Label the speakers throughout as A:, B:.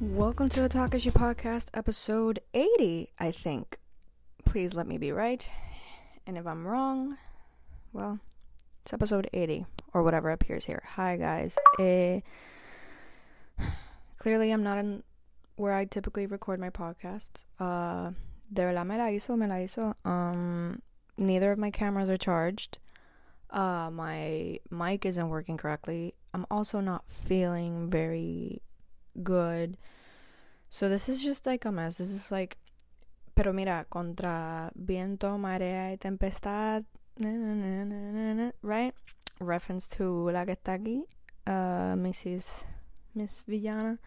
A: Welcome to the Talkeshi Podcast, episode 80, I think. Please let me be right. And if I'm wrong, well, it's episode 80, or whatever appears here. Hi, guys. Eh, clearly, I'm not in where I typically record my podcasts. Uh, de verdad me la hizo, me la hizo. Um, neither of my cameras are charged. Uh, my mic isn't working correctly. I'm also not feeling very good. So this is just like a mess. This is like pero mira, contra viento, marea y tempestad, right? Reference to la uh, Mrs. Miss Villana,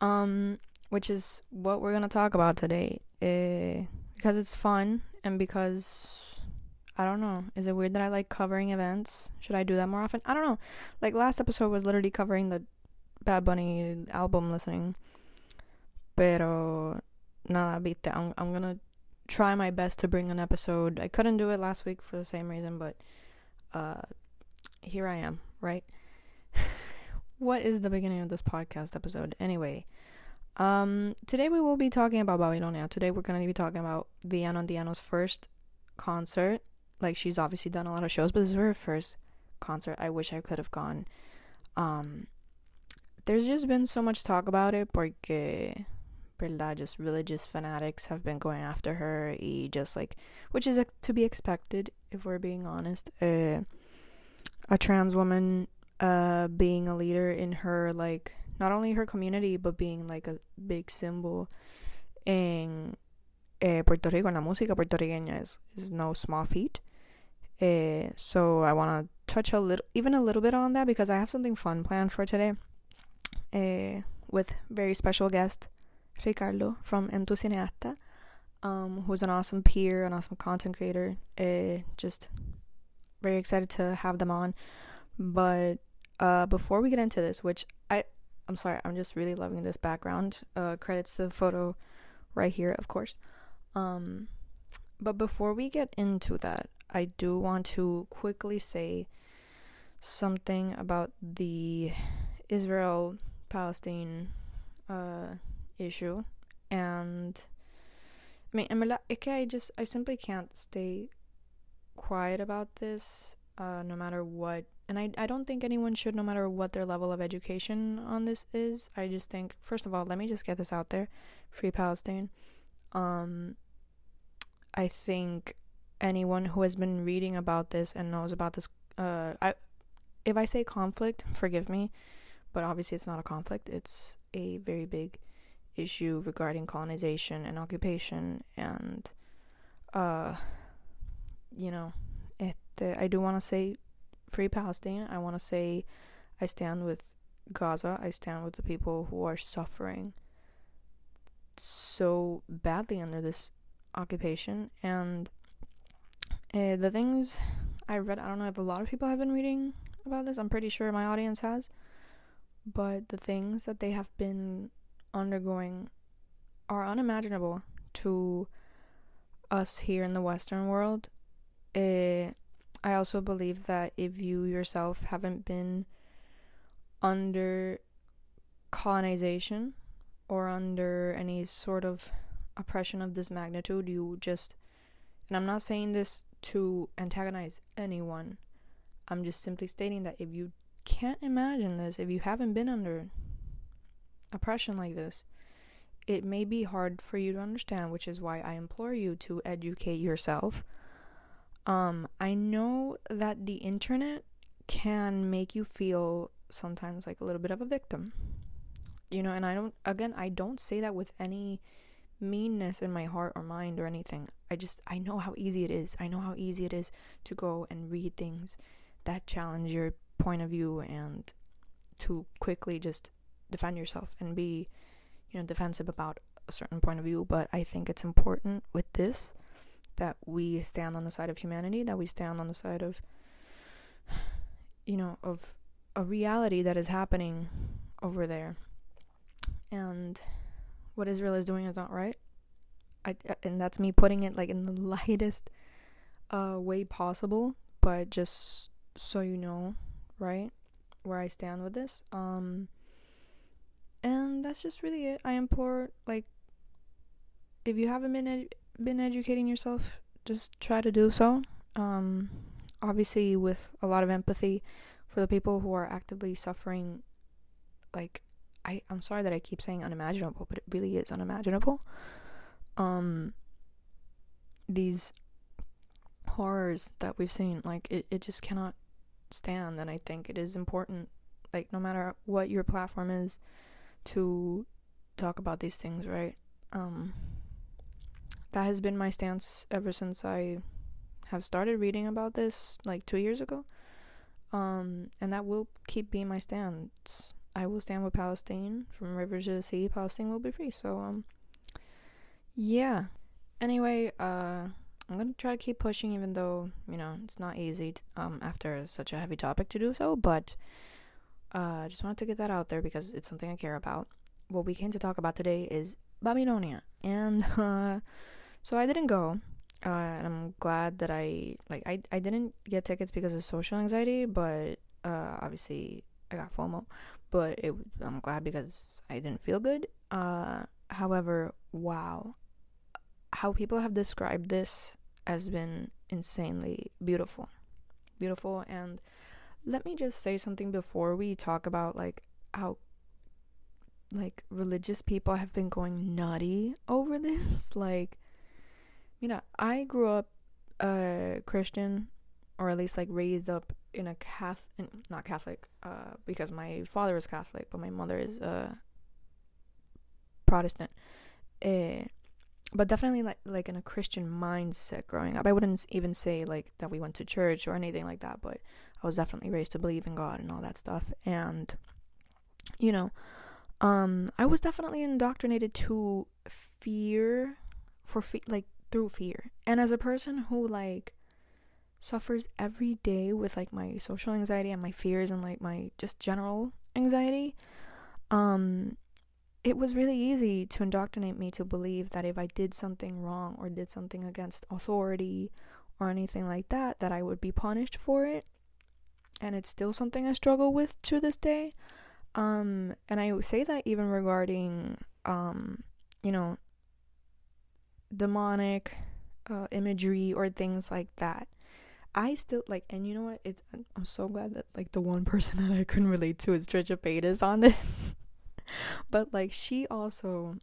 A: um, which is what we're gonna talk about today, uh, because it's fun and because I don't know. Is it weird that I like covering events? Should I do that more often? I don't know. Like last episode was literally covering the Bad Bunny album listening. Pero nada, viste. I'm I'm gonna try my best to bring an episode. I couldn't do it last week for the same reason, but uh here I am, right? what is the beginning of this podcast episode? Anyway, um today we will be talking about Babilonia. Today we're gonna be talking about Villano Antillano's first concert like she's obviously done a lot of shows, but this is her first concert. I wish I could have gone. Um, there's just been so much talk about it porque, verdad, just religious fanatics have been going after her. Y just like, which is to be expected if we're being honest. Uh, a trans woman, uh, being a leader in her like not only her community but being like a big symbol in eh, Puerto Rico and la música puertorriqueña is, is no small feat. Eh, so I want to touch a little, even a little bit on that because I have something fun planned for today eh, with very special guest Ricardo from Entucineasta, um, who's an awesome peer, an awesome content creator. Eh, just very excited to have them on. But uh, before we get into this, which I, I'm sorry, I'm just really loving this background. Uh, credits to the photo right here, of course. Um, but before we get into that, I do want to quickly say something about the Israel Palestine uh, issue. And I mean, en I just, I simply can't stay quiet about this uh, no matter what. And I, I don't think anyone should, no matter what their level of education on this is. I just think, first of all, let me just get this out there Free Palestine. Um, I think anyone who has been reading about this and knows about this uh I if I say conflict, forgive me, but obviously it's not a conflict. It's a very big issue regarding colonization and occupation and uh you know, it I do want to say free Palestine. I want to say I stand with Gaza. I stand with the people who are suffering so badly under this occupation and uh, the things I read, I don't know if a lot of people have been reading about this. I'm pretty sure my audience has. But the things that they have been undergoing are unimaginable to us here in the Western world. Uh, I also believe that if you yourself haven't been under colonization or under any sort of oppression of this magnitude, you just, and I'm not saying this to antagonize anyone, I'm just simply stating that if you can't imagine this, if you haven't been under oppression like this, it may be hard for you to understand, which is why I implore you to educate yourself. Um, I know that the internet can make you feel sometimes like a little bit of a victim. You know, and I don't, again, I don't say that with any meanness in my heart or mind or anything. I just I know how easy it is. I know how easy it is to go and read things that challenge your point of view and to quickly just defend yourself and be you know defensive about a certain point of view, but I think it's important with this that we stand on the side of humanity, that we stand on the side of you know of a reality that is happening over there. And what Israel is doing is not right. I and that's me putting it like in the lightest uh way possible, but just so you know, right, where I stand with this. Um and that's just really it. I implore like if you haven't been ed- been educating yourself, just try to do so. Um, obviously, with a lot of empathy for the people who are actively suffering. Like, I I'm sorry that I keep saying unimaginable, but it really is unimaginable. Um, these horrors that we've seen, like it, it just cannot stand, and I think it is important, like no matter what your platform is, to talk about these things, right? Um that has been my stance ever since I have started reading about this like 2 years ago. Um and that will keep being my stance. I will stand with Palestine from river to the sea. Palestine will be free. So um yeah. Anyway, uh I'm gonna try to keep pushing, even though you know it's not easy t- um, after such a heavy topic to do so. But uh, I just wanted to get that out there because it's something I care about. What we came to talk about today is Babylonia, and uh, so I didn't go. Uh, and I'm glad that I like I I didn't get tickets because of social anxiety, but uh, obviously I got FOMO. But it I'm glad because I didn't feel good. Uh, however, wow, how people have described this has been insanely beautiful. Beautiful and let me just say something before we talk about like how like religious people have been going nutty over this like you know i grew up uh christian or at least like raised up in a catholic not catholic uh because my father is catholic but my mother is uh protestant uh, but definitely like like in a Christian mindset growing up. I wouldn't even say like that we went to church or anything like that, but I was definitely raised to believe in God and all that stuff. And you know, um I was definitely indoctrinated to fear for fe- like through fear. And as a person who like suffers every day with like my social anxiety and my fears and like my just general anxiety, um it was really easy to indoctrinate me to believe that if I did something wrong or did something against authority or anything like that, that I would be punished for it. And it's still something I struggle with to this day. Um, and I say that even regarding, um, you know, demonic uh, imagery or things like that. I still like, and you know what? It's I'm so glad that like the one person that I couldn't relate to is Trisha Paytas on this. but like she also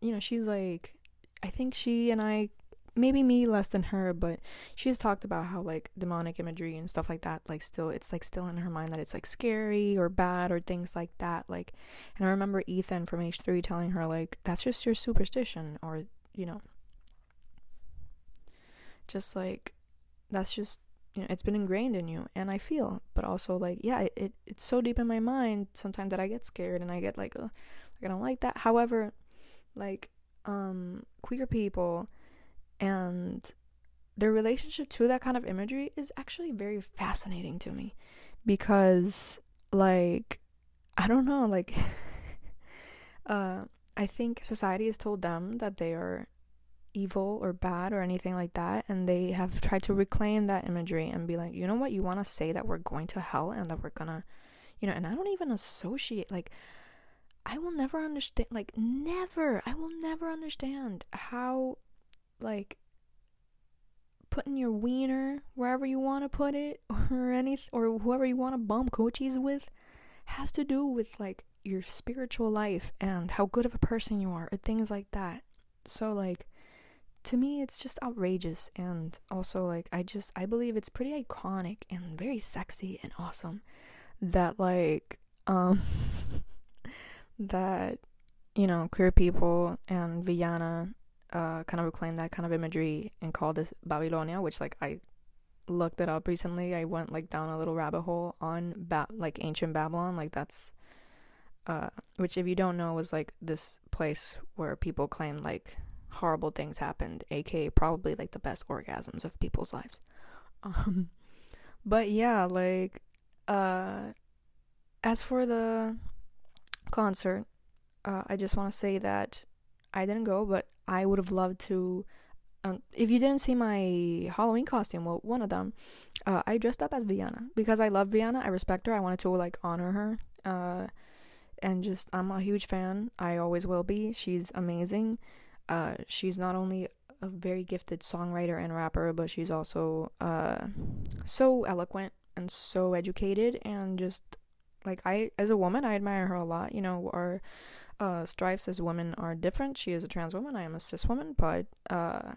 A: you know she's like i think she and i maybe me less than her but she's talked about how like demonic imagery and stuff like that like still it's like still in her mind that it's like scary or bad or things like that like and i remember ethan from h3 telling her like that's just your superstition or you know just like that's just you know it's been ingrained in you and i feel but also like yeah it, it it's so deep in my mind sometimes that i get scared and i get like, like i don't like that. However like um queer people and their relationship to that kind of imagery is actually very fascinating to me because like i don't know like uh i think society has told them that they are evil or bad or anything like that and they have tried to reclaim that imagery and be like you know what? You want to say that we're going to hell and that we're gonna you know and i don't even associate like i will never understand like never i will never understand how like putting your wiener wherever you want to put it or any or whoever you want to bump coaches with has to do with like your spiritual life and how good of a person you are or things like that. So like to me it's just outrageous and also like I just I believe it's pretty iconic and very sexy and awesome that like um that you know queer people and Villana uh kind of reclaim that kind of imagery and call this Babylonia which like I looked it up recently. I went like down a little rabbit hole on ba- like ancient Babylon like that's uh which if you don't know was like this place where people claim like horrible things happened, aka probably like the best orgasms of people's lives. Um, but yeah, like, uh, as for the concert, uh, I just want to say that I didn't go, but I would have loved to. Um, if you didn't see my Halloween costume, well, one of them, uh, I dressed up as Villana because I love Villana. I respect her. I wanted to like honor her. Uh, and just I'm a huge fan. I always will be. She's amazing. Uh, she's not only a very gifted songwriter and rapper, but she's also uh, so eloquent and so educated and just like I as a woman I admire her a lot. You know, our uh, stripes as women are different. She is a trans woman. I am a cis woman, but uh,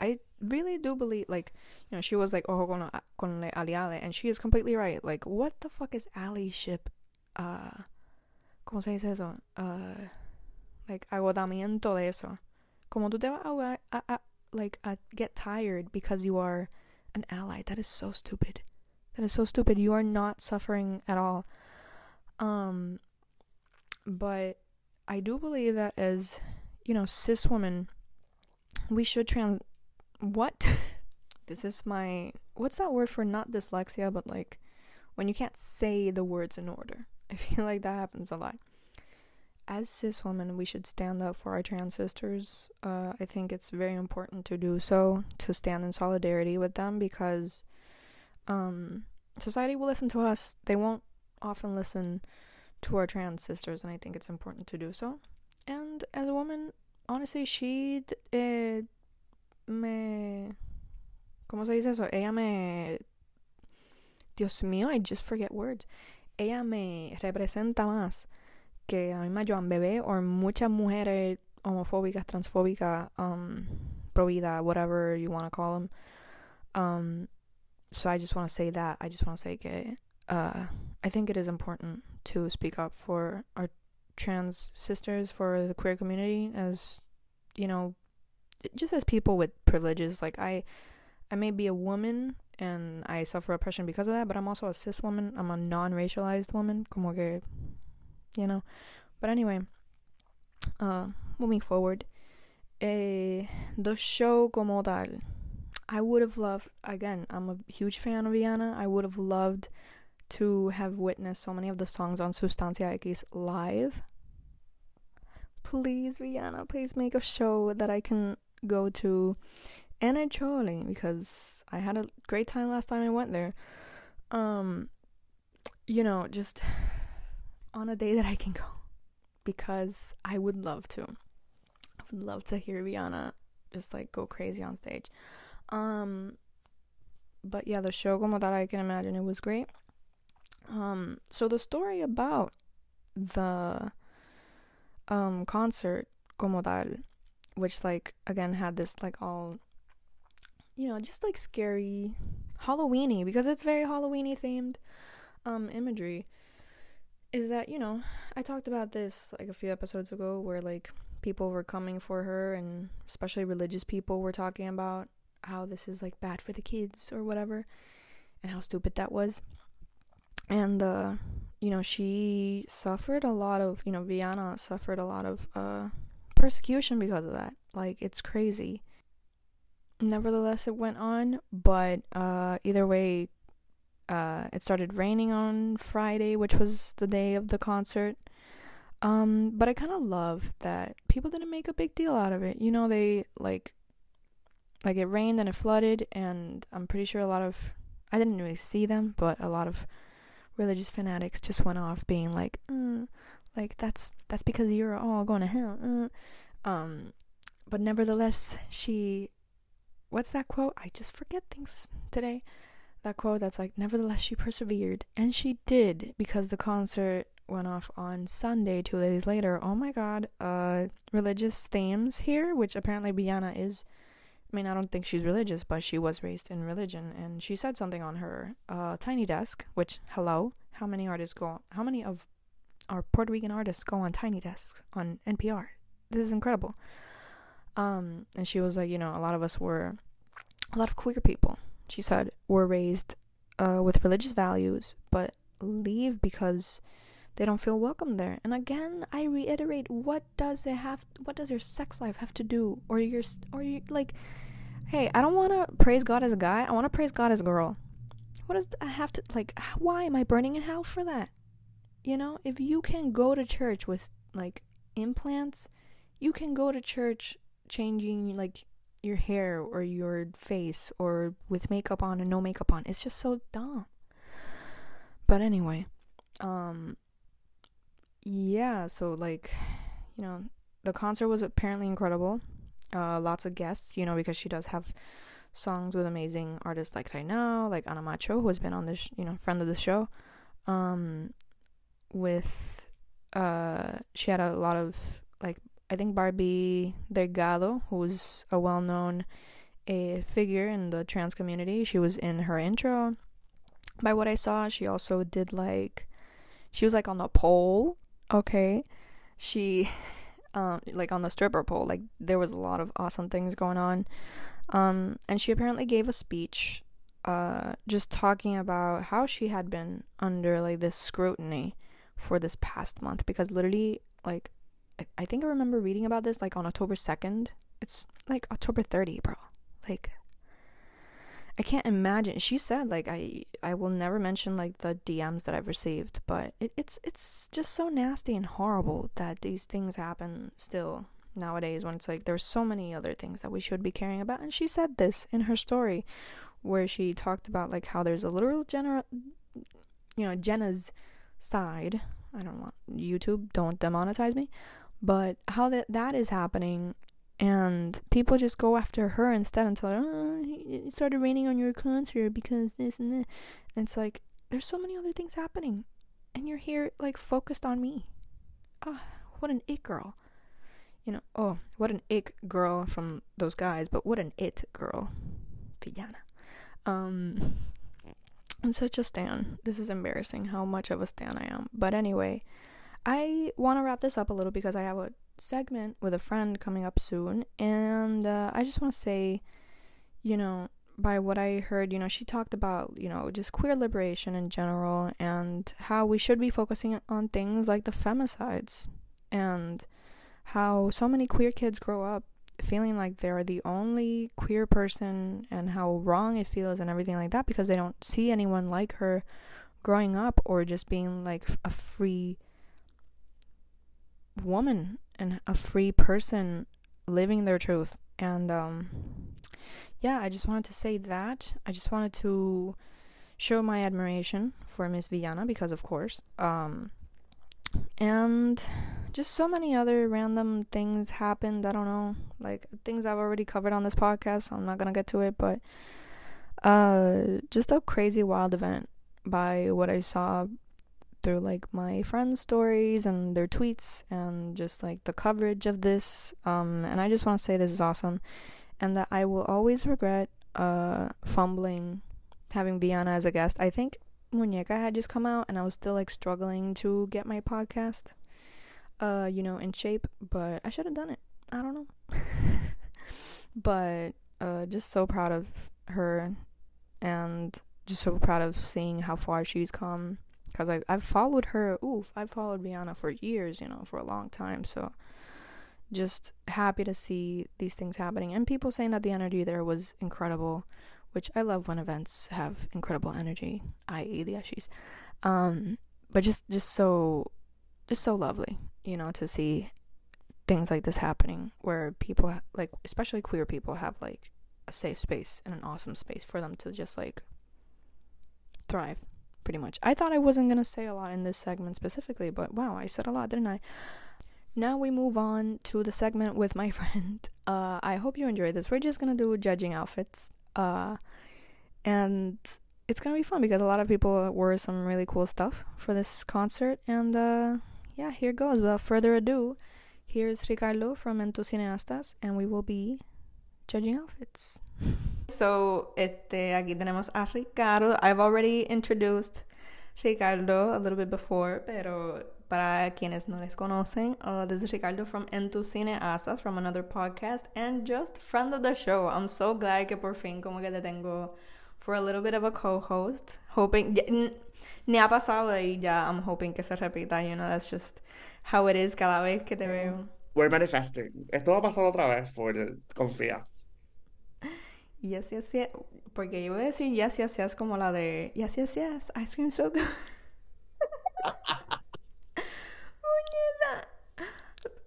A: I really do believe like you know she was like oh con con le aliale and she is completely right. Like what the fuck is allyship? Uh, ¿Cómo se dice eso? Uh, like agotamiento de eso. Como tú te vas a, a, a like a, get tired because you are an ally. That is so stupid. That is so stupid. You are not suffering at all. Um, but I do believe that as you know, cis women, we should trans. What? this is my. What's that word for not dyslexia, but like when you can't say the words in order. I feel like that happens a lot. As cis women, we should stand up for our trans sisters. Uh, I think it's very important to do so, to stand in solidarity with them because um, society will listen to us. They won't often listen to our trans sisters, and I think it's important to do so. And as a woman, honestly, she eh, me. ¿Cómo se dice eso? Ella me. Dios mío, I just forget words. Ella me representa más que a misma Joan Bebé o muchas mujeres homofóbicas, transfóbicas, um, pro whatever you want to call them. Um, so I just want to say that. I just want to say que uh, I think it is important to speak up for our trans sisters, for the queer community, as you know, just as people with privileges. Like I, I may be a woman and I suffer oppression because of that, but I'm also a cis woman. I'm a non-racialized woman, como que, you know. But anyway, uh, moving forward, eh, the show como tal. I would have loved again. I'm a huge fan of Villana. I would have loved to have witnessed so many of the songs on Sustancia X live. Please, Villana, please make a show that I can go to and I Chole because I had a great time last time I went there. Um, you know, just on a day that I can go because I would love to. I would love to hear Villana just like go crazy on stage. Um, but yeah, the show como that I can imagine it was great. Um, so the story about the um concert como which like again had this like all you know, just like scary Halloweeny because it's very Halloweeny themed um imagery is that, you know, I talked about this like a few episodes ago where like people were coming for her and especially religious people were talking about how this is like bad for the kids or whatever and how stupid that was. And uh you know she suffered a lot of you know Villana suffered a lot of uh persecution because of that. Like it's crazy. Nevertheless it went on but uh either way uh it started raining on Friday which was the day of the concert um but I kind of love that people didn't make a big deal out of it you know they like like it rained and it flooded and I'm pretty sure a lot of I didn't really see them but a lot of religious fanatics just went off being like, mm, like that's that's because you're all going to hell. Uh. Um, but nevertheless, she, what's that quote? I just forget things today. That quote that's like, nevertheless, she persevered, and she did because the concert went off on Sunday, two days later. Oh my God, uh, religious themes here, which apparently Villana is. I mean, I don't think she's religious, but she was raised in religion, and she said something on her uh, tiny desk. Which, hello, how many artists go? How many of our Puerto Rican artists go on tiny desks on NPR? This is incredible. Um, and she was like, you know, a lot of us were, a lot of queer people. She said were raised uh, with religious values, but leave because they don't feel welcome there. And again, I reiterate, what does it have? What does your sex life have to do, or your, or you like? Hey, I don't want to praise God as a guy. I want to praise God as a girl. What does I have to like? Why am I burning in hell for that? You know, if you can go to church with like implants, you can go to church changing like your hair or your face or with makeup on and no makeup on. It's just so dumb. But anyway, um yeah, so like, you know, the concert was apparently incredible. Uh, lots of guests, you know, because she does have songs with amazing artists like now, like Ana Macho, who has been on this, you know, friend of the show. Um, with uh, she had a lot of like I think Barbie Delgado, who's a well-known a figure in the trans community. She was in her intro. By what I saw, she also did like she was like on the pole. Okay, she um like on the stripper pole. Like there was a lot of awesome things going on. Um, and she apparently gave a speech, uh, just talking about how she had been under like this scrutiny for this past month because literally like I, think I remember reading about this like on October 2nd. It's like October 30, bro. Like I can't imagine. She said like I I will never mention like the DMs that I've received, but it, it's it's just so nasty and horrible that these things happen still nowadays when it's like there's so many other things that we should be caring about. And she said this in her story where she talked about like how there's a literal Jenna you know, Jenna's side. I don't want YouTube, don't demonetize me. But how that that is happening and people just go after her instead and tell her, oh, it started raining on your concert because this and this. And it's like, there's so many other things happening. And you're here, like, focused on me. Ah, oh, what an it girl. You know, oh, what an ick girl from those guys, but what an it girl. Villana. Um, I'm such a stan. This is embarrassing how much of a stan I am. But anyway, I want to wrap this up a little because I have a segment with a friend coming up soon, and uh, I just want to say, you know, by what I heard, you know, she talked about, you know, just queer liberation in general and how we should be focusing on things like the femicides and how so many queer kids grow up feeling like they're the only queer person and how wrong it feels and everything like that because they don't see anyone like her growing up or just being like a free woman and a free person living their truth. And um, yeah, I just wanted to say that. I just wanted to show my admiration for Miss Villana because, of course, um, and just so many other random things happened. I don't know, like things I've already covered on this podcast. So I'm not gonna get to it, but uh, just a crazy wild event by what I saw through like my friends' stories and their tweets and just like the coverage of this. Um, and I just want to say this is awesome, and that I will always regret uh fumbling having Villana as a guest. I think Muñeca had just come out, and I was still like struggling to get my podcast, uh, you know, in shape. But I should have done it. I don't know. but uh, just so proud of her, and just so proud of seeing how far she's come because I I've followed her. Oof, I've followed Villana for years, you know, for a long time. So just happy to see these things happening and people saying that the energy there was incredible, which I love when events have incredible energy, i.e. the Eshies. Um, but just just so just so lovely, you know, to see things like this happening where people like especially queer people have like a safe space and an awesome space for them to just like thrive pretty much. I thought I wasn't gonna say a lot in this segment specifically, but wow, I said a lot, didn't I? Now we move on to the segment with my friend. Uh, I hope you enjoyed this. We're just gonna do judging outfits. Uh, and it's gonna be fun because a lot of people wore some really cool stuff for this concert. And uh, yeah, here goes. Without further ado, here's Ricardo from Entucineastas, and we will be judging outfits. So, este, aquí tenemos a Ricardo. I've already introduced Ricardo a little bit before, pero para quienes no les conocen, uh, this is Ricardo from En Tu Cine Asas, from another podcast, and just friend of the show. I'm so glad que por fin como que te tengo for a little bit of a co-host. Hoping, ni ha pasado y ya I'm hoping que se repita, you know, that's just how it is cada vez que te veo.
B: We're manifesting. Esto va a pasar otra vez, por confía.
A: Yes, yes, yes. Porque yo iba a decir yes, yes, yes como la de yes, yes, yes. Ice cream so good.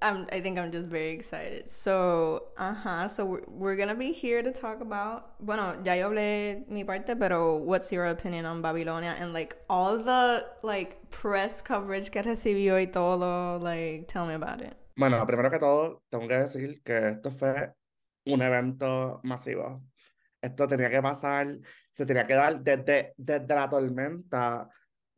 A: I'm, I think I'm just very excited. So, uh-huh, so we're, we're gonna be here to talk about, bueno, ya yo hablé mi parte, pero what's your opinion on Babilonia and like all the like press coverage que recibió y todo, like tell me about it.
B: Bueno, primero que todo, tengo que decir que esto fue un evento masivo. Esto tenía que pasar, se tenía que dar desde, desde la tormenta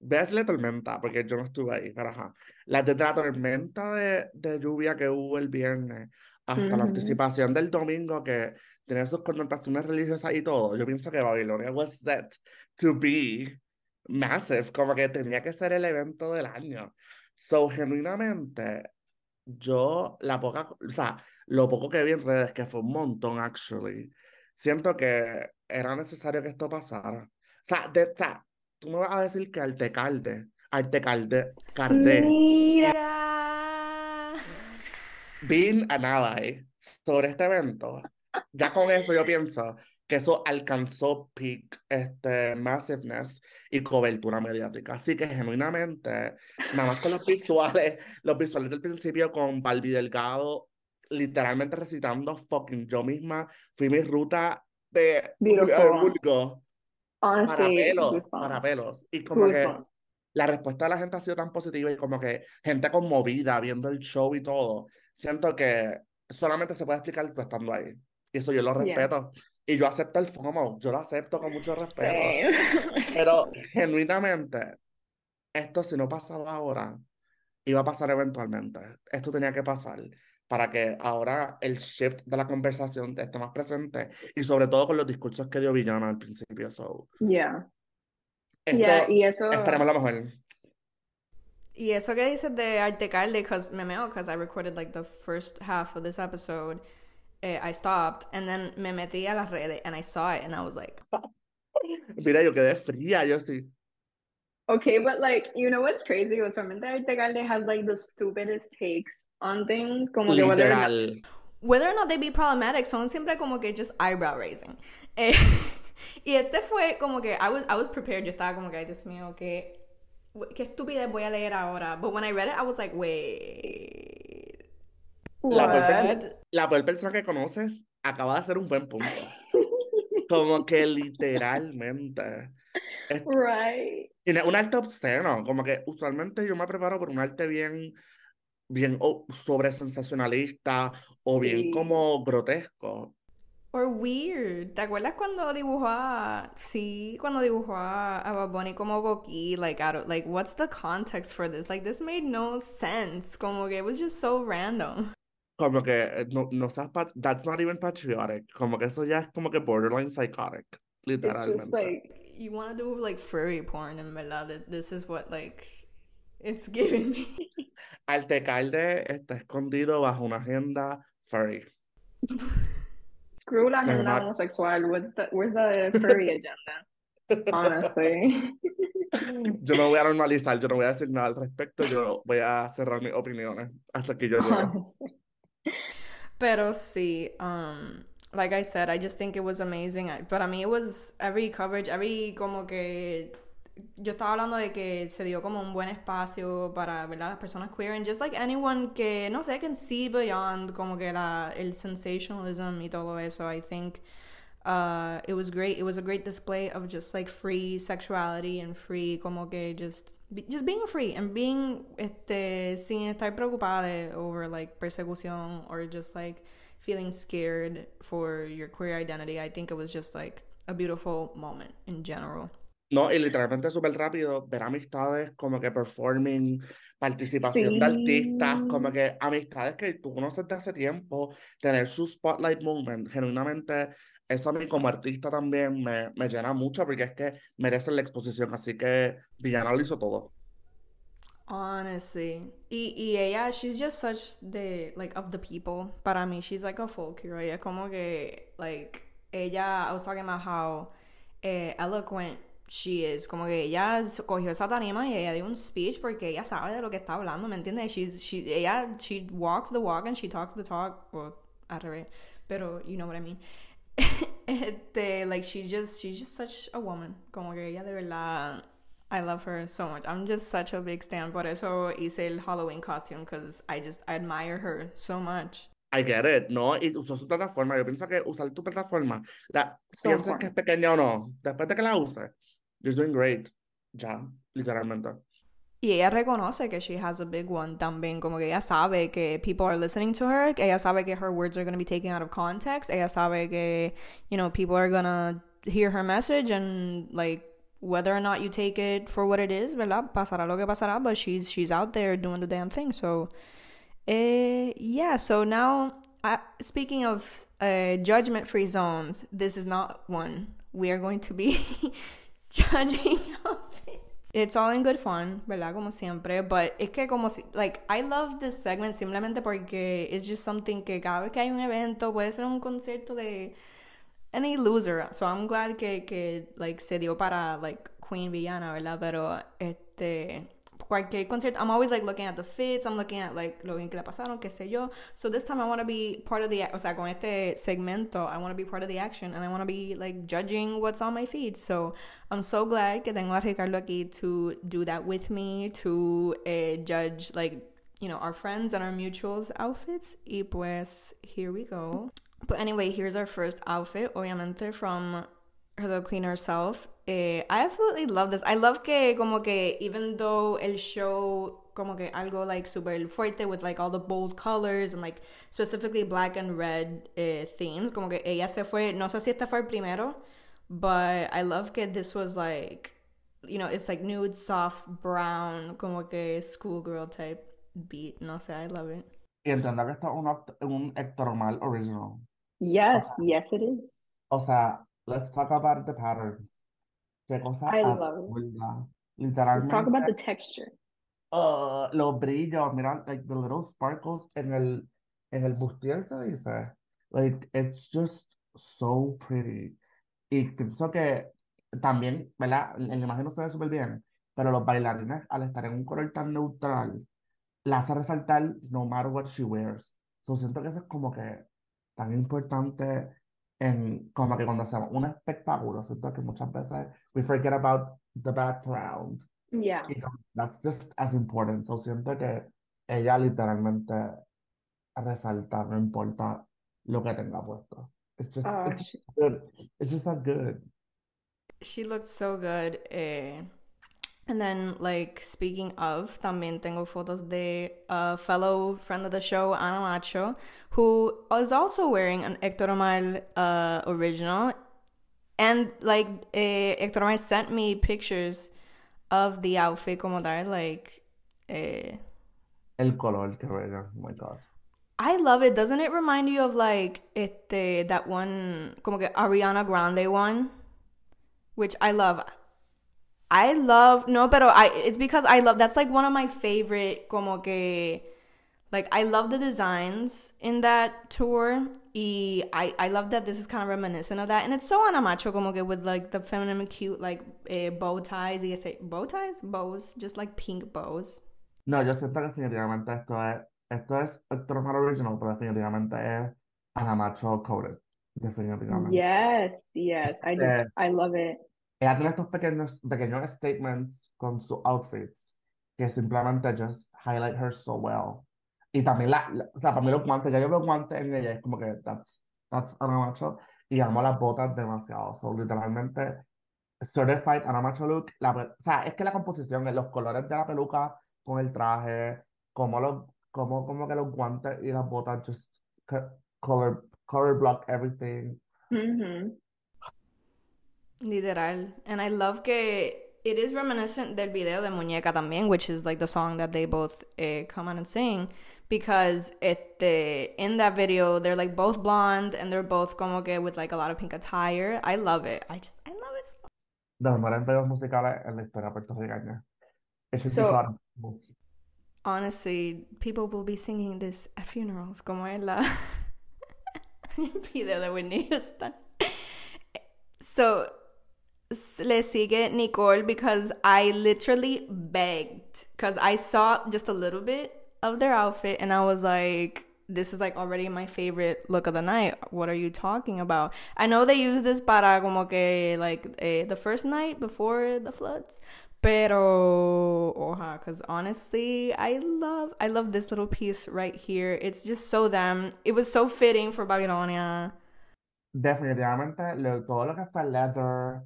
B: Voy a decirle tormenta, porque yo no estuve ahí, pero ajá. La, desde la tormenta de, de lluvia que hubo el viernes hasta la
C: Ujú.
B: anticipación del domingo que tenía sus connotaciones religiosas y todo, yo pienso que Babilonia was set to be massive, como que tenía que ser el evento del año. So, genuinamente, yo, la poca, o sea, lo poco que vi en redes, que fue un montón, actually, siento que era necesario que esto pasara. O sea, de, o sea, tú me vas a decir que Artecalde, Artecalde, Cardé,
A: Mira.
B: being an ally sobre este evento, ya con eso yo pienso que eso alcanzó peak este, massiveness y cobertura mediática. Así que genuinamente, nada más con los visuales, los visuales del principio con Barbie Delgado literalmente recitando fucking yo misma, fui mi ruta de de
C: Beautiful.
B: Bulgo para
C: Honestly,
B: pelos, para pelos. Y como que la respuesta de la gente ha sido tan positiva y como que gente conmovida viendo el show y todo. Siento que solamente se puede explicar tú estando ahí. Y eso yo lo
C: Yeah.
B: respeto. Y yo acepto el FOMO, yo lo acepto con mucho respeto.
C: Same.
B: Pero genuinamente, esto si no pasaba ahora, iba a pasar eventualmente. Esto tenía que pasar para que ahora el shift de la conversación esté más presente y sobre todo con los discursos que dio Villana al principio. So,
C: Yeah.
B: esto,
C: Yeah, y eso.
B: esperemos lo mejor.
A: Y eso que dices de Artecalde, because me meo, because I recorded like the first half of this episode, eh, I stopped and then me metí a las redes and I saw it and I was like,
B: Mira, yo quedé fría, yo sí.
C: Okay, but like, you know what's crazy? Usualmente Artegalde has like the stupidest takes on things, como que whether or not-
B: Literal.
A: whether or not they be problematic, son siempre como que just eyebrow raising. Eh, y este fue como que I was, I was prepared, yo estaba como que, ay Dios mío, qué, qué estupidez voy a leer ahora. But when I read it, I was like, wait.
B: La peor, persona, la peor persona que conoces acaba de hacer un buen punto. Como que literalmente. Es
C: Right.
B: tiene un arte obsceno. Como que usualmente yo me preparo por un arte bien, bien o- sobre sensacionalista o bien
C: Sí.
B: como grotesco.
A: Or weird. ¿Te acuerdas cuando dibujó a... Sí, cuando dibujó a, a Bad Bunny como Goki? Like, out of- like, what's the context for this? Like, this made no sense. Como que it was just so random.
B: Como que eh, no, no seas that's not even patriotic. Como que eso ya es como que borderline psychotic.
C: It's
B: Literalmente.
C: just like,
A: You want to do, like, furry porn, en verdad. Th- This is what, like, it's giving me.
B: Altecalde está escondido bajo una agenda furry.
C: screw la agenda homosexual. What's the, where's the furry agenda? Honestly.
B: Yo no voy a normalizar, yo no voy a decir nada al respecto, yo voy a cerrar mis opiniones hasta que yo llegue.
A: Pero sí, um, like I said, I just think it was amazing. I- But I mean, it was every coverage, every como que yo estaba hablando de que se dio como un buen espacio para, ¿verdad? Las personas queer and just like anyone que, no sé, can see beyond como que la, el sensationalism y todo eso. I think uh, it was great. It was a great display of just like free sexuality and free como que just just being free and being este sin estar preocupada over like persecución or just like feeling scared for your queer identity. I think it was just like a beautiful moment in general.
B: No, y literalmente súper rápido, ver amistades como que performing, participación de artistas, como
C: Sí.
B: que amistades que tú conoces de hace tiempo, tener su spotlight moment, genuinamente, eso a mí como artista también me, me llena mucho porque es que merecen la exposición, así que Villana lo hizo todo.
A: Honestly. Y, y ella, she's just such the, like, of the people. Para mí, she's like a folk hero. Ella como que, like, ella, I was talking about how eh, eloquent she is. Como que ella cogió esa tarima y ella dio un speech porque ella sabe de lo que está hablando, ¿me entiendes? She's, she, ella, she walks the walk and she talks the talk. Well, al revés. Pero, you know what I mean. Este, like, she's just, she's just such a woman. Como que ella de verdad I love her so much. I'm just such a big stan. Por eso hice el Halloween costume because I just I admire her so much.
B: I get it, ¿no? Y usó su plataforma. Yo pienso que usar tu plataforma, la,
C: So
B: pienses que es pequeña o no, después de que la uses, you're doing great. Ya, literalmente.
A: Y ella reconoce que she has a big one también, como que ella sabe que people are listening to her, ella sabe que her words are going to be taken out of context, ella sabe que, you know, people are going to hear her message and like whether or not you take it for what it is, ¿verdad? Pasará lo que pasará, but she's she's out there doing the damn thing. So, eh, yeah, so now uh, speaking of uh, judgment-free zones, this is not one. We are going to be judging outfits. It's all in good fun, ¿verdad? Como siempre. But es que como si, like, I love this segment simplemente porque it's just something que cada vez que hay un evento, puede ser un concierto de any loser. So I'm glad que, que like, se dio para, like, Queen Villana, ¿verdad? Pero, este, cualquier concierto, I'm always, like, looking at the fits, I'm looking at, like, lo bien que le pasaron, qué sé yo. So this time I want to be part of the, o sea, con este segmento, I want to be part of the action and I want to be, like, judging what's on my feed. So I'm so glad que tengo a Ricardo aquí to do that with me, to eh, judge, like, you know, our friends and our mutuals outfits. Y pues, here we go. But anyway, here's our first outfit, obviamente, from the queen herself. Eh, I absolutely love this. I love que como que even though el show como que algo like super fuerte with like all the bold colors and like specifically black and red eh, themes, como que ella se fue, no sé si este fue el primero, but I love que this was like, you know, it's like nude, soft, brown, como que schoolgirl type beat. No sé, I love it.
B: Y entiendo que esto es un, un Héctor Mal original.
C: Yes, yes, it is.
B: O sea, let's talk about the patterns. Qué cosa
C: I love
B: absurda.
C: Let's talk
B: Literalmente,
C: about the texture.
B: uh, los brillos, mira, like the little sparkles en el, en el bustier se dice. Like, it's just so pretty. Y pienso que también, ¿verdad? En la imagen no se ve súper bien, pero los bailarines, al estar en un color tan neutral, la hace resaltar no matter what she wears. So, siento que eso es como que tan importante en como que cuando hacemos un espectáculo, siento que muchas veces we forget about the background.
C: Yeah.
B: Y como- that's just as important. So, siento que ella literalmente resalta, no importa lo que tenga puesto. It's just,
C: Uh,
B: it's
C: sh-
B: good. It's just that good.
A: She looked so good. Eh. And then, like, speaking of, también tengo fotos de a fellow friend of the show, Ana Macho, who is also wearing an Hector Mal uh, original. And, like, eh, Hector Mal sent me pictures of the outfit como tal. Like, eh,
B: El color, bello. Oh my God.
A: I love it. Doesn't it remind you of, like, este, that one, como que Ariana Grande one? Which I love. I love no, pero I it's because I love that's like one of my favorite como que like I love the designs in that tour. Y I I love that this is kind of reminiscent of that, and it's so anamacho como que with like the feminine cute like eh, bow ties. Y ese bow ties, bows, just like pink bows.
B: No, yo siento que definitivamente esto es, esto es Héctor Mal original, pero definitivamente es Anamacho coded. Definitivamente.
C: Yes, yes. I just
B: Eh,
C: I love it.
B: Ella tiene estos pequeños, pequeños statements con sus outfits que simplemente just highlight her so well. Y también la, la- o sea, para mí los guantes, ya yo veo guantes en ella, es como que that's, that's Ana Macho. Y amo las botas demasiado. So, literalmente, certified Ana Macho look. La, o sea, es que la composición, los colores de la peluca con el traje, como los, como, como que los guantes y las botas just co- color, color block everything.
C: hmm
A: Literal. And I love que it is reminiscent del video de Muñeca también, which is like the song that they both eh, come on and sing. Because este, in that video, they're like both blonde and they're both como que with like a lot of pink attire. I love it. I just, I love it so
B: De los mejores videos musicales en la historia puertorriqueña. It should be
C: So-
B: called
A: Honestly, people will be singing this at funerals, como es la video de Whitney Houston. So, s- le sigue Nicole because I literally begged because I saw just a little bit of their outfit and I was like, this is like already my favorite look of the night. What are you talking about? I know they use this para como que like eh, the first night before the floods, Pero, oja, because honestly, I love, I love this little piece right here. It's just so them. It was so fitting for Babylonia.
B: Definitivamente, lo- todo lo que fue leather,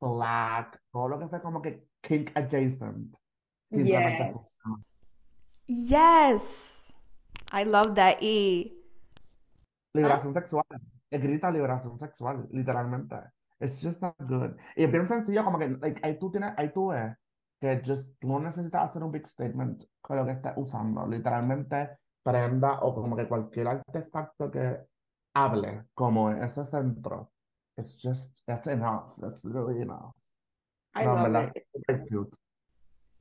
B: black, todo lo que fue como que kink adjacent, simplemente
C: Yes.
A: Yes, I love that. E.
B: Liberación sexual. Él grita liberación sexual, literalmente. It's just that good. Y es bien sencillo, como que like, ahí tú tienes, ahí tú ves que just, no necesitas hacer un big statement con lo que estés usando. Literalmente, prenda o como que cualquier artefacto que hable como ese centro. It's just, that's enough. That's really enough.
C: I
B: No, en
C: love
B: verdad,
C: it.
B: super cute.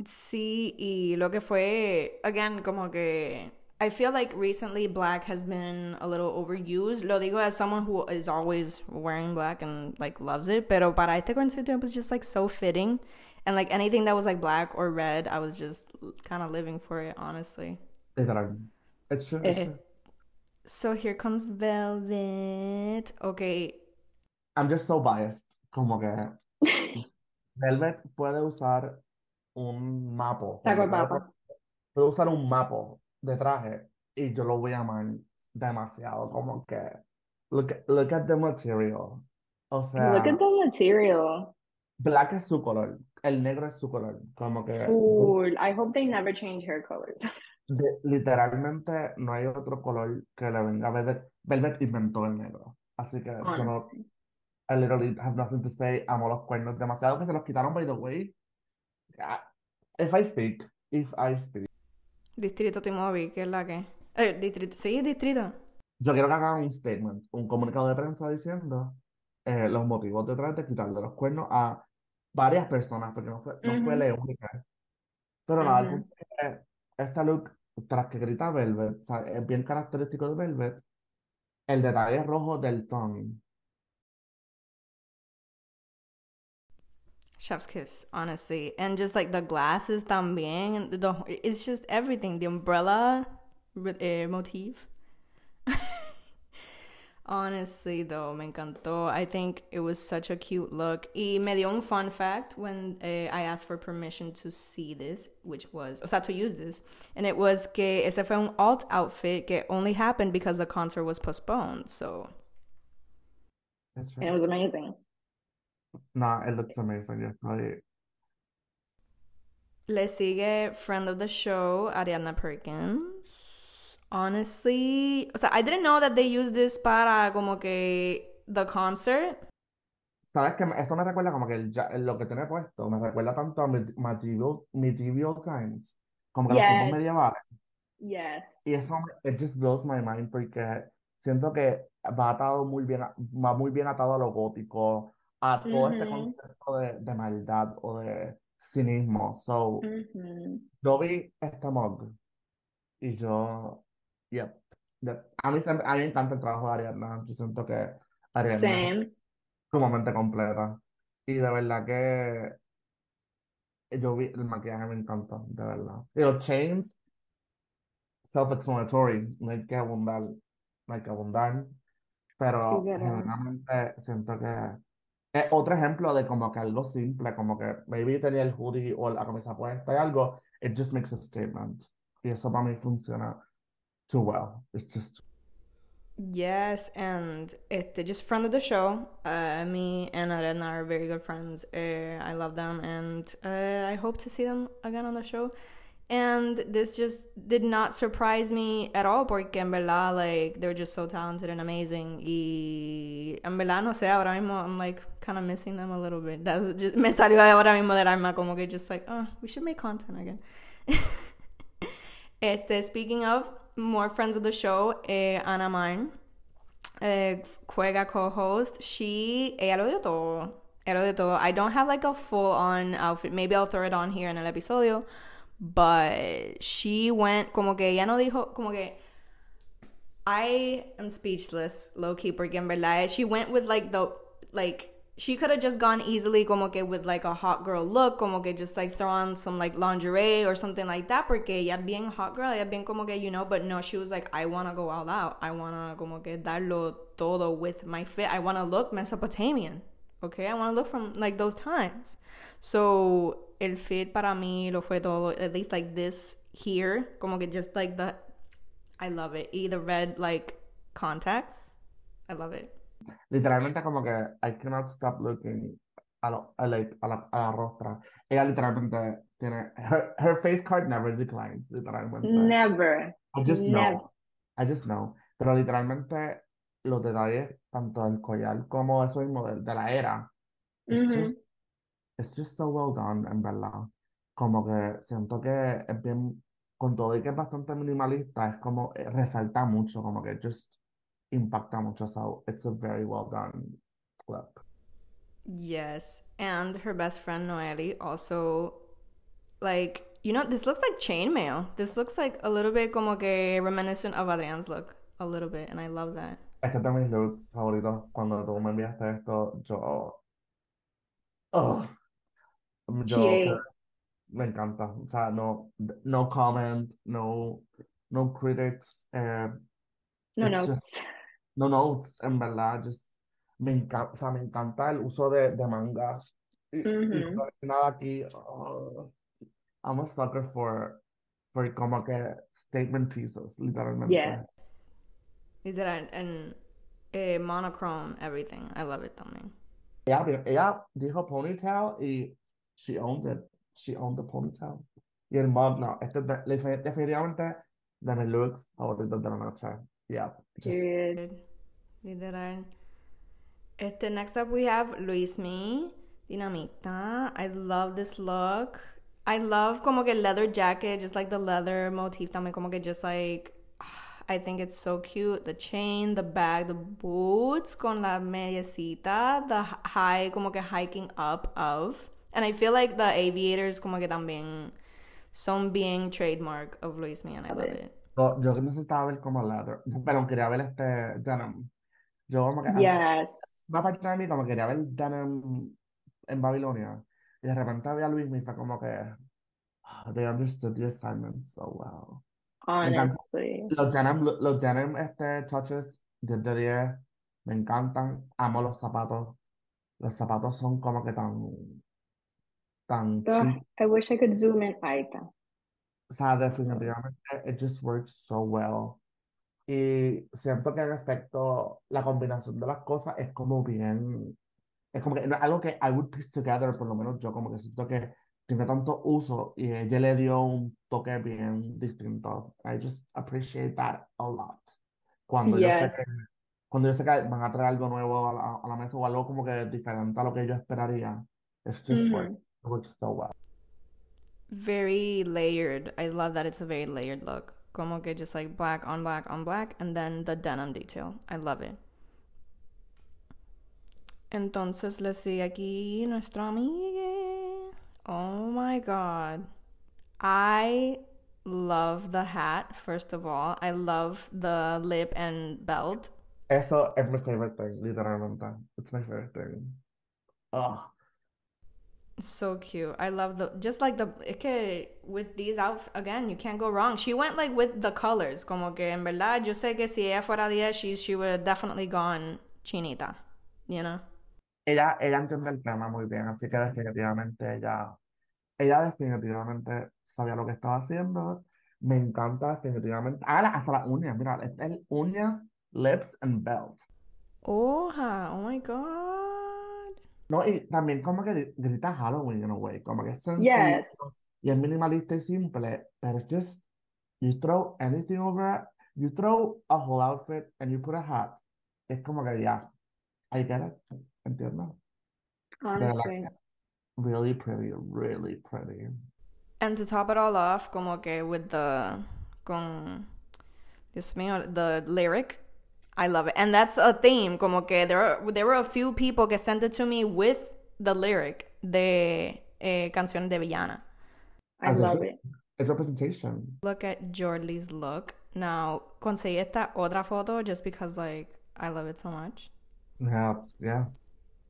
A: Sí, y lo que fue, again, como que I feel like recently black has been a little overused. Lo digo as someone who is always wearing black and like loves it, pero para este concierto it was just like so fitting. And like anything that was like black or red, I was just kind of living for it, honestly.
B: Literal. It's true, it's
C: Eh.
B: true.
A: So here comes Velvet. Okay,
B: I'm just so biased. Como que Velvet puede usar un
C: de
B: puede,
C: papa.
B: puede usar un mapo de traje y yo lo voy a amar demasiado. Como que, look, look at the material. O
C: Look
B: sea,
C: at the material.
B: black es su color, el negro es su color. Como que
C: Fool. I hope they never change hair colors.
B: de- literalmente no hay otro color que le venga Velvet. Velvet inventó el negro. Así que yo no. I literally have nothing to say. Amo los cuernos demasiado que se los quitaron, by the way. Ah, If I speak, if I speak.
A: Distrito Timovi, que es la que. Eh, distrito, sí, distrito.
B: Yo quiero que hagan un statement, un comunicado de prensa diciendo eh, los motivos detrás de quitarle los cuernos a varias personas, porque no fue, no fue la única. Pero nada, el
C: Ujú.
B: punto es que este look, tras que grita Velvet, o sea, es bien característico de Velvet, el detalle rojo del tongue.
A: Chef's kiss, honestly, and just like the glasses también, and the it's just everything. The umbrella with uh, motif. Honestly, though, me encantó. I think it was such a cute look. Y me dio un fun fact when uh, I asked for permission to see this, which was, o sea, to use this. And it was que ese fue un alt outfit que only happened because the concert was postponed. So,
B: That's
C: And it was amazing.
B: No, it looks amazing. Yo estoy
A: le sigue friend of the show, Ariana Perkins. Honestly, o sea, I didn't know that they used this para como que the concert.
B: ¿Sabes qué? Eso me recuerda como que el ja- lo que tiene puesto, me recuerda tanto a Med- Medieval, medieval Times, como que los tiempos
C: Yes.
B: medievales.
C: Yes.
B: Y eso, me- it just blows my mind porque siento que va atado muy bien, a- va muy bien atado a lo gótico, a todo este
C: Ujú.
B: concepto de, de maldad o de cinismo. So,
C: Mhm.
B: yo vi este mug y yo, yep, yep. A mí, siempre- a mí me encanta el trabajo de Ariana. Yo siento que Ariana es
C: Same.
B: sumamente completa. Y de verdad que yo vi el maquillaje me encanta, de verdad. Y los chains, self-explanatory, no hay que abundar, no hay que abundar. Pero
C: Sí,
B: genuinamente siento que es otro ejemplo de como que algo simple, como que maybe tenía el hoodie o la camisa puesta y algo, it just makes a statement. Y eso para mí funciona too well. It's just
A: Yes, and este, just friend of the show. Uh, me and Ariana are very good friends. Uh, I love them, and uh, I hope to see them again on the show. And this just did not surprise me at all, porque en verdad, like, they're just so talented and amazing. Y en verdad, no sé, ahora mismo, I'm like kind of missing them a little bit. That just, me salió ahora mismo del alma, como que just like, oh, we should make content again. Este, speaking of more friends of the show, eh, Anna Marn, eh, juega co-host. She, ella lo dio todo. Ella dio todo. I don't have like a full-on outfit. Maybe I'll throw it on here in el episodio. But she went, como que ella no dijo, como que I am speechless, low key, porque en verdad she went with like the like she could have just gone easily como que with like a hot girl look, como que just like throw on some like lingerie or something like that, porque ella bien hot girl, ella being como que you know, but no, she was like I want to go all out. I want to como que darlo todo with my fit. I want to look Mesopotamian. Okay, I want to look from like those times. So el fit para mí lo fue todo. At least like this here, como que just like the, I love it. Either red like contacts, I love it.
B: Literalmente como que I cannot stop looking a, lo, a, like, a, la, a la rostra. Ella literalmente tiene, her, her face card never declines, literalmente.
C: Never.
B: I just
C: never.
B: know. I just know. Pero literalmente los detalles, tanto del collar como eso mismo de, de la era, it's
C: Mhm.
B: just, it's just so well done, en verdad. Como que siento que es bien, con todo y que es bastante minimalista, es como, eh, resalta mucho, como que just impacta mucho. So it's a very well done look.
A: Yes, and her best friend Noeli also, like you know, this looks like chainmail. This looks like a little bit como que reminiscent of Adrian's look, a little bit, and I love that.
B: Es que de mis looks favoritos, cuando tú me enviaste esto, yo, oh, yo me encanta. O sea, no, no comment, no, no critics, eh,
C: No notes.
B: just- no notes, en verdad, just, me encanta, o sea, me encanta el uso de, de mangas. Y, y
C: Ujú.
B: no hay nada aquí, oh, I'm a sucker for, for como que statement pieces, literalmente.
C: Yes.
A: Literal, and eh, monochrome everything. I love it también.
B: Ella, ella dijo ponytail y she owned it. She owned the ponytail. Y el mug, no, este es de- defi- definitivamente de mis looks favoritos de la noche. Yeah,
C: Period.
A: Literal. Este, next up we have Luis Me, Dinamita. I love this look. I love como que leather jacket, just like the leather motif también, como que just like, I think it's so cute. The chain, the bag, the boots con la mediecita, the h- high, como que hiking up of. And I feel like the aviators como que también son bien trademark of Luis Me and I love it.
B: yo, yo necesitaba ver como leather, pero quería ver este denim. Yo como que
C: Yes.
B: una parte de mí como quería ver denim en Babilonia y de repente había Luis y fue como que ah, they understood the assignment so well.
C: Honestly.
B: Los denim, lo- los denim este, touches 10 de 10 me encantan. Amo los zapatos. Los zapatos son como que tan, tan
C: Ugh. I wish I could zoom in ahorita.
B: O sea, definitivamente, it just works so well. Y siento que en efecto la combinación de las cosas es como bien, es como que no algo que I would piece together, por lo menos yo como que siento que tiene tanto uso y ella le dio un toque bien distinto. I just appreciate that a lot. Cuando yo sé
C: Yes.
B: que, cuando yo sé que van a traer algo nuevo a la, a la mesa o algo como que diferente a lo que yo esperaría. It's just work,
C: Mhm.
B: it works so well.
A: very layered. I love that it's a very layered look. Como que just like black on black on black and then the denim detail. I love it. Entonces le sigue aquí nuestro amigo. Oh my god. I love the hat, first of all. I love the lip and belt.
B: Eso es mi favorite thing, literalmente. It's my favorite thing. Ugh.
A: So cute. I love the just like the que with these out again, you can't go wrong. She went like with the colors, como que en verdad yo sé que si ella fuera 10, she she would have definitely gone chinita, you know.
B: Ella, ella entiende el tema muy bien, así que definitivamente ella, ella definitivamente sabía lo que estaba haciendo. Me encanta definitivamente. Ah, la- hasta las uñas, mira, es el uñas, lips and belt.
A: Oja, oh my god.
B: No, y también como que gri- grita Halloween in a way, como que es sencillo
C: Yes.
B: y es minimalista y simple, pero es just, you throw anything over it, you throw a whole outfit and you put a hat. Es como que ya, I get it, De verdad
C: Honestly.
B: que really pretty, really pretty.
A: And to top it all off, como que with the con Dios mío, the lyric, I love it. And that's a theme, como que there are, there were a few people que sent it to me with the lyric de eh, Canción de Villana.
C: I
B: As
C: love
B: should.
C: it.
B: It's representation.
A: Look at Jordy's look. Now, conseguí esta otra foto just because like I love it so much.
B: Yeah, yeah.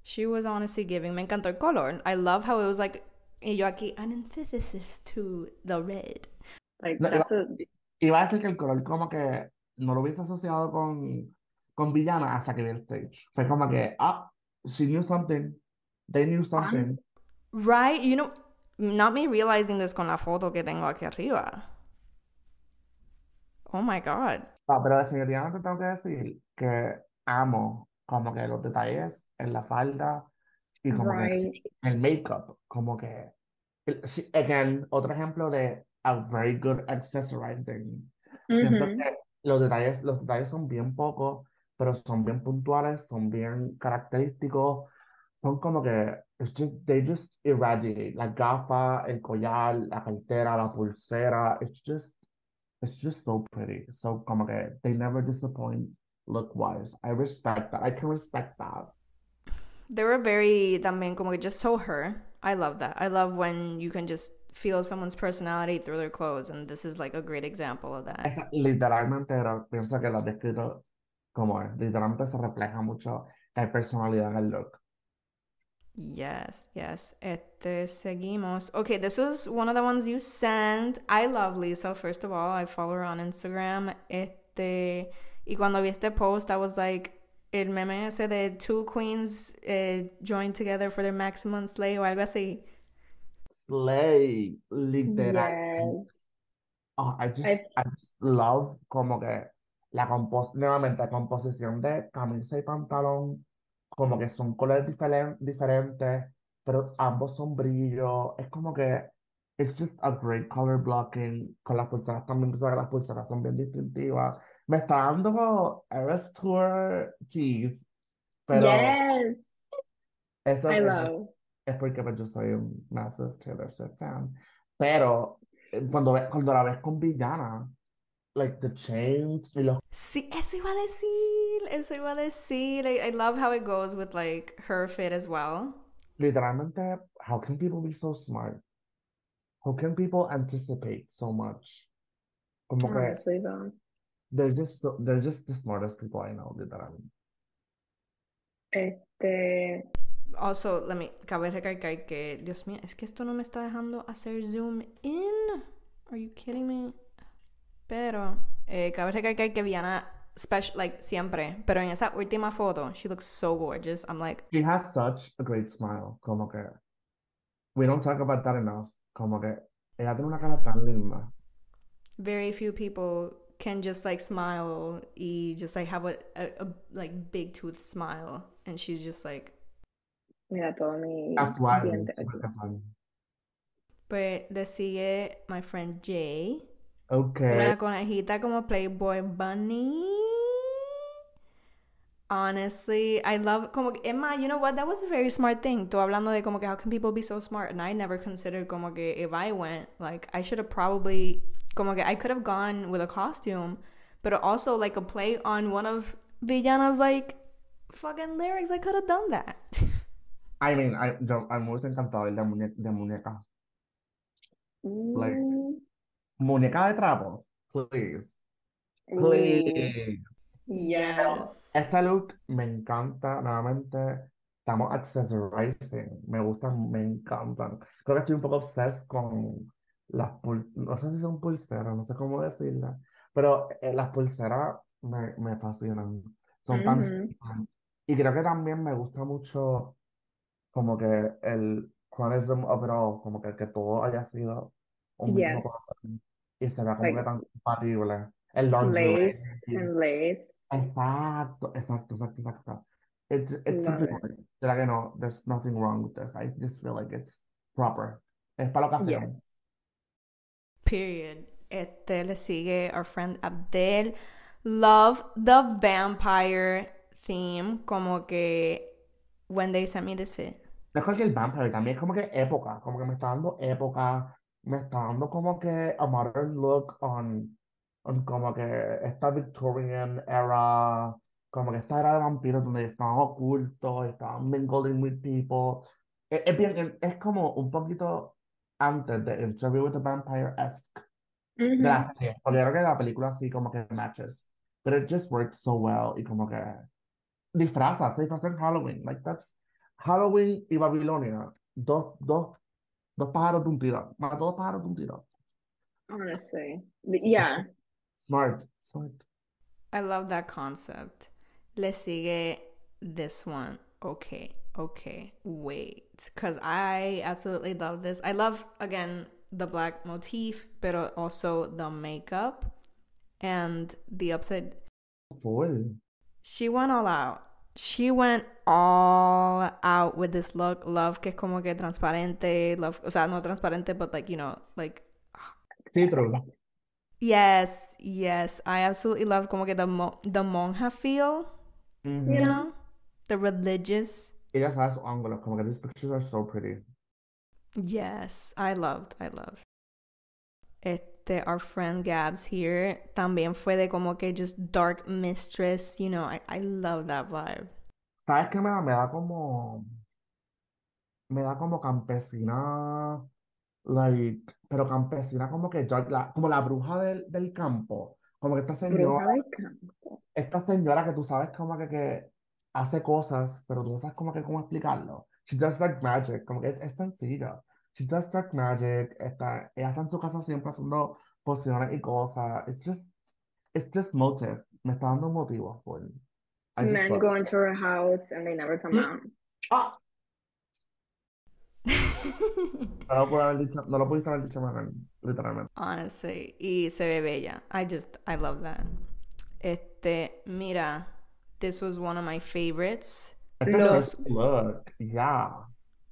A: She was honestly giving. Me encantó el color. I love how it was like y yo aquí an antithesis to the red.
C: Like
B: No,
C: that's a
B: Iba a decir que el color como que no lo hubiese asociado con, con villana hasta que vi el stage. Fue como que, ah, she knew something. They knew something.
A: Right? You know, not me realizing this con la foto que tengo aquí arriba. Oh my god.
B: No, pero definitivamente tengo que decir que amo como que los detalles en la falda y como que
C: Right.
B: el makeup, como que again, otro ejemplo de a very good accessorizing. Siento
C: Mhm.
B: que los detalles, los detalles son bien pocos, pero son bien puntuales, son bien característicos, son como que it's just- they just irradiate, la gafa, el collar, la cartera, la pulsera, it's just it's just so pretty. So como que they never disappoint look wise. I respect that. I can respect that.
A: They were very también como que just so her. I love that. I love when you can just feel someone's personality through their clothes, and this is like a great example of that.
B: Esa, literalmente era- pienso que lo has descrito como. Literalmente se refleja mucho la personalidad en el look.
A: Yes, yes. Este, seguimos. Okay, this was one of the ones you sent. I love Lisa, first of all. I follow her on Instagram. Este, y cuando vi este post, I was like, el meme ese de two queens eh, joined together for their maximum slay o algo así.
B: Slay, literal.
C: Yes.
B: Oh, I just,
C: I-
B: I just love como que la compos nuevamente la composición de camisa y pantalón, como que son colores diferen- diferentes, pero ambos son brillo. Es como que it's just a great color blocking. Con las pulseras también, que las pulseras son bien distintivas. Me está dando como Eras Tour tease, pero
C: Yes.
B: eso
C: I
B: es,
C: love.
B: es porque pues, yo soy un massive Taylor Swift fan. Pero cuando, ve- cuando la ves con villana, like the chains y los
A: Sí, eso iba a decir. Eso iba a decir. I, I love how it goes with like her fit as well.
B: literalmente, how can people be so smart? How can people anticipate so much? Como que
C: Honestly, though.
B: They're just so- they're just the smartest people I know, literalmente.
C: Este.
A: Also, let me, cabe recalcar que, Dios mío, es que esto no me está dejando hacer zoom in. Are you kidding me? Pero, eh, cabe recalcar que Viana, special, like, siempre, pero en esa última foto, she looks so gorgeous. I'm like,
B: She has such a great smile, como que we don't talk about that enough. Como que ella tiene una cara tan linda.
A: very few people can just like smile y just like have a, a, a like big tooth smile. And she's just like,
C: Mira todo mi
B: Casual,
C: diente
B: super
C: aquí.
B: casual.
A: pues le sigue my friend Jay.
B: Okay.
A: Una conejita como Playboy Bunny. Honestly, I love como que, Emma, you know what? That was a very smart thing. Tú hablando de como que how can people be so smart? And I never considered como que if I went, like I should have probably como que I could have gone with a costume, but also like a play on one of Villana's like fucking lyrics. I could have done that.
B: I mean, I, yo, a mí me encantado de, muñe- de muñeca. Like-
C: Mm,
B: Muñeca de trapo, please.
C: ooh,
B: Please.
C: Yes.
B: Este look me encanta, nuevamente. Estamos accessorizing. Me gustan, me encantan. Creo que estoy un poco obsessed con las pul no sé si son pulseras, no sé cómo decirlas, pero eh, las pulseras me, me fascinan. Son tan simples. Y creo que también me gusta mucho como que el chronism of it all, como que, que todo haya sido un mismo
C: Yes.
B: color y se vea como
C: Like
B: que tan compatible. El lingerie.
C: lace and lace.
B: Exacto, exacto, exacto, exacto. It's it's
C: Love it.
B: perfect. Like I know there's nothing wrong with this. I just feel like it's proper. Es para la ocasión.
C: Yes.
A: Period. Este le sigue our friend Abdel. Love the vampire theme. Como que when they sent me this fit.
B: No es cualquier vampire, también es como que época, como que me está dando época, me está dando como que a modern look on como que esta Victorian era, como que esta era de vampiros donde estaban ocultos, estaban mingling with people. Es, es bien, es, como un poquito antes de Interview with the Vampire-esque. de la serie, porque creo que la película sí como que matches, pero it just worked so well y como que disfrazas, se disfrazan en Halloween, like that's Halloween y Babilonia, dos, dos, dos pájaros de un tiro, más dos pájaros de un tiro.
C: Honestly. Yeah.
B: Smart, smart.
A: I love that concept. Le sigue this one. okay, okay, wait. Because I absolutely love this. I love, again, the black motif, but also the makeup and the upside.
B: Full.
A: She went all out. She went all out with this look. Love que es como que transparente. Love, o sea, no transparente, but like, you know, like
B: Sí, true.
A: Yes, yes. I absolutely love como que the mo the monja feel,
B: Ujú.
A: you know? The religious.
B: Ella sabe sus ángulos, como que these pictures are so pretty.
A: Yes, I loved, I loved. Este, our friend Gabs here también fue de como que just dark mistress, you know, I, I love that vibe.
B: ¿Sabes qué me da? Me da como. Me da como campesina. Like, pero campesina como que yo- la, como la bruja del, del campo. Como que esta señora, esta señora que tú sabes como que, que hace cosas, pero tú no sabes como que cómo explicarlo. She does like magic, como que es, es sencillo. She does dark magic, está, ella está en su casa siempre haciendo pociones y cosas. It's just, it's just motive. Me está dando motivos por.
C: Men go into her house and they never come out.
B: ¡Ah! No lo haber dicho, no lo pudiste haber dicho mejor, literalmente.
A: Honestly, y se ve bella. I just, I love that. Este, mira, this was one of my favorites.
B: Este
C: Los-
B: look, yeah.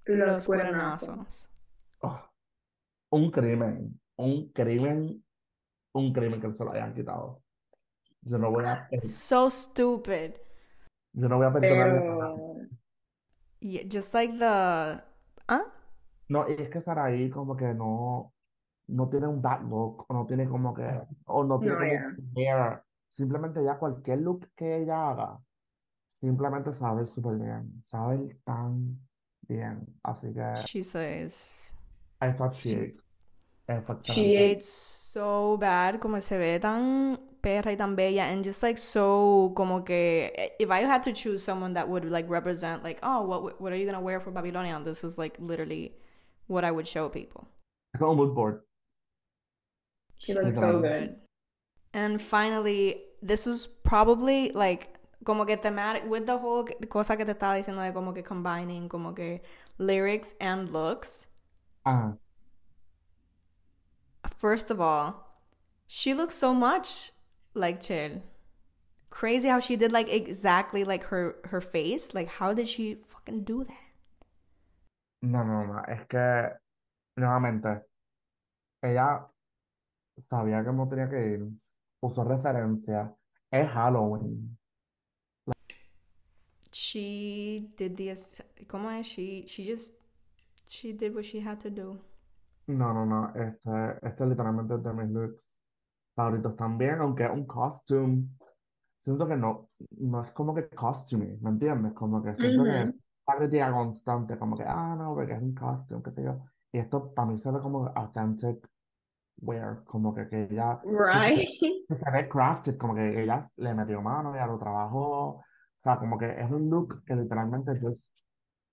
C: Los cuernazos.
B: Oh, un crimen, un crimen, un crimen que se lo hayan quitado. Yo no voy a,
A: So stupid.
B: yo no voy a perdonarle nada.
C: Pero
A: Yeah, just like the, ¿ah?
B: No, es que Saraí como que no, no tiene un bad look, o no tiene como que, o no tiene
C: No,
B: como
C: yeah.
B: un hair. Simplemente ya cualquier look que ella haga, simplemente sabe súper bien, sabe tan bien. Así que
A: She says.
B: I thought she ate.
C: She
B: Efectivamente.
C: ate.
A: So bad, como se ve tan perra y tan bella, and just like so, como que, if I had to choose someone that would like represent, like, oh, what what are you gonna wear for Babylonia? This is like literally what I would show people.
B: Es como un mood board.
C: she
A: She
C: looks
A: looks
C: so
A: so
C: good.
A: good. And finally, this was probably like como que thematic with the whole cosa que te estaba diciendo de como que combining como que lyrics and looks.
B: Ah,
A: First of all, she looks so much like Chill. Crazy how she did like exactly like her her face. Like how did she fucking do that?
B: no, no, no. Es que, nuevamente, ella sabía que no tenía que ir. Usó referencia. Es Halloween.
A: She did the como es she she just she did what she had to do.
B: No, no, no. Este, este literalmente es de mis looks favoritos también, aunque es un costume. Siento que no, no es como que costume, ¿me entiendes? Como que siento que es
C: Ujú.
B: una crítica constante, como que, ah, no, porque es un costume, qué sé yo. Y esto para mí se ve como authentic wear, como que, que ella, que
C: Right?
B: que se ve crafted, como que ella le metió mano, ella lo trabajó. O sea, como que es un look que literalmente just,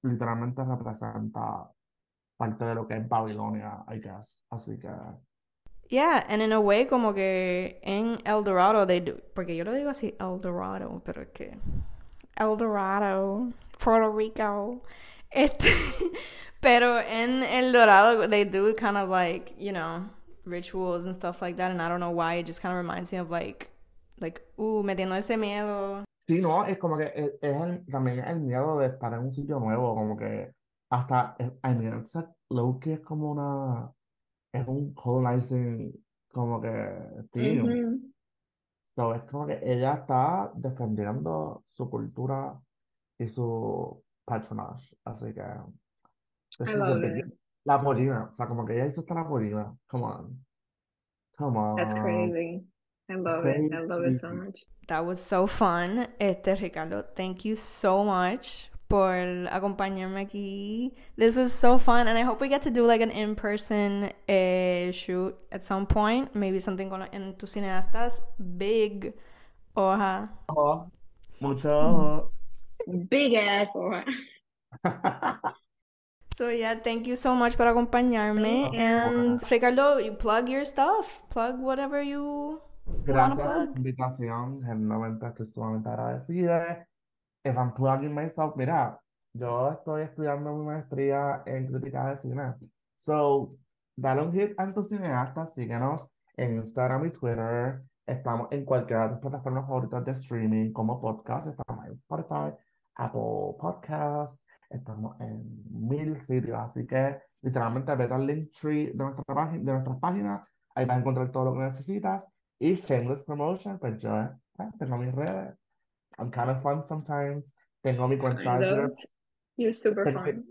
B: literalmente representa parte de lo que es Babilonia, I guess. Así que,
A: Yeah, and in a way como que en El Dorado they do, porque yo lo digo así El Dorado, pero es que El Dorado, Puerto Rico, este, pero en El Dorado they do kind of like, you know, rituals and stuff like that, and I don't know why, it just kind of reminds me of like, like, uh, metiendo ese miedo.
B: sí, no, es como que es, es el- también el miedo de estar en un sitio nuevo, como que hasta, I mean, it's like, es como una, es un colonizing, como que, theme.
C: Ujú.
B: So, es como que ella está defendiendo su cultura y su patronage. Así que, this
C: I
B: is the
C: love
B: big-
C: it.
B: La pollina, o sea, como que ella hizo hasta la pollina. Come on. Come
C: That's
B: on.
C: crazy. I love it. I love it so much.
A: That was so fun. Este, Ricardo, thank you so much por acompañarme aquí. This was so fun, and I hope we get to do like an in-person eh, shoot at some point. Maybe something con Entucineastas. Big. Oja.
B: Ojo, Mucho ojo.
C: Big ass or
A: So yeah, thank you so much por acompañarme. And Ricardo, you plug your stuff. Plug whatever you wanna
B: Gracias por
A: plug.
B: la invitación. Genuinamente estoy sumamente agradecida. Plugging myself, mira, yo estoy estudiando mi maestría en crítica de cine. So, dale un hit a tu cineasta, síguenos en Instagram y Twitter. Estamos en cualquiera de las plataformas favoritas de streaming como podcast. Estamos en Spotify, Apple Podcasts. Estamos en mil sitios. Así que literalmente vete al link tree de nuestra página, de nuestras páginas. Ahí vas a encontrar todo lo que necesitas. Y Shameless Promotion, pues yo eh, tengo mis redes. I'm kind of fun sometimes. Tengo mi cuenta de Twitter.
C: You're super
B: Tengo
C: fun.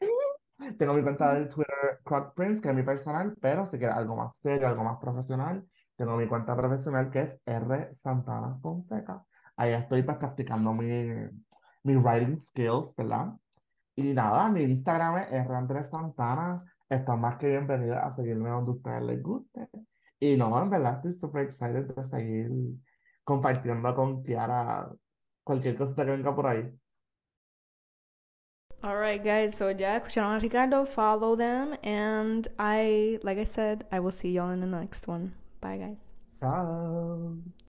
B: tengo mi cuenta de Twitter, Croc Prince, que es mi personal, pero si quieres algo más serio, algo más profesional, tengo mi cuenta profesional que es R Santana Fonseca. Ahí estoy pues practicando mi, mi writing skills, ¿verdad? Y nada, mi Instagram es R Andrés Santana. Están más que bienvenidas a seguirme donde a ustedes les guste. Y no, en verdad estoy súper excited de seguir compartiendo con Kiara cualquier cosita que venga por ahí.
A: All right, guys. So ya escucharon a Ricardo. Follow them, and I, like I said, I will see y'all in the next one. Bye, guys.
B: Chao.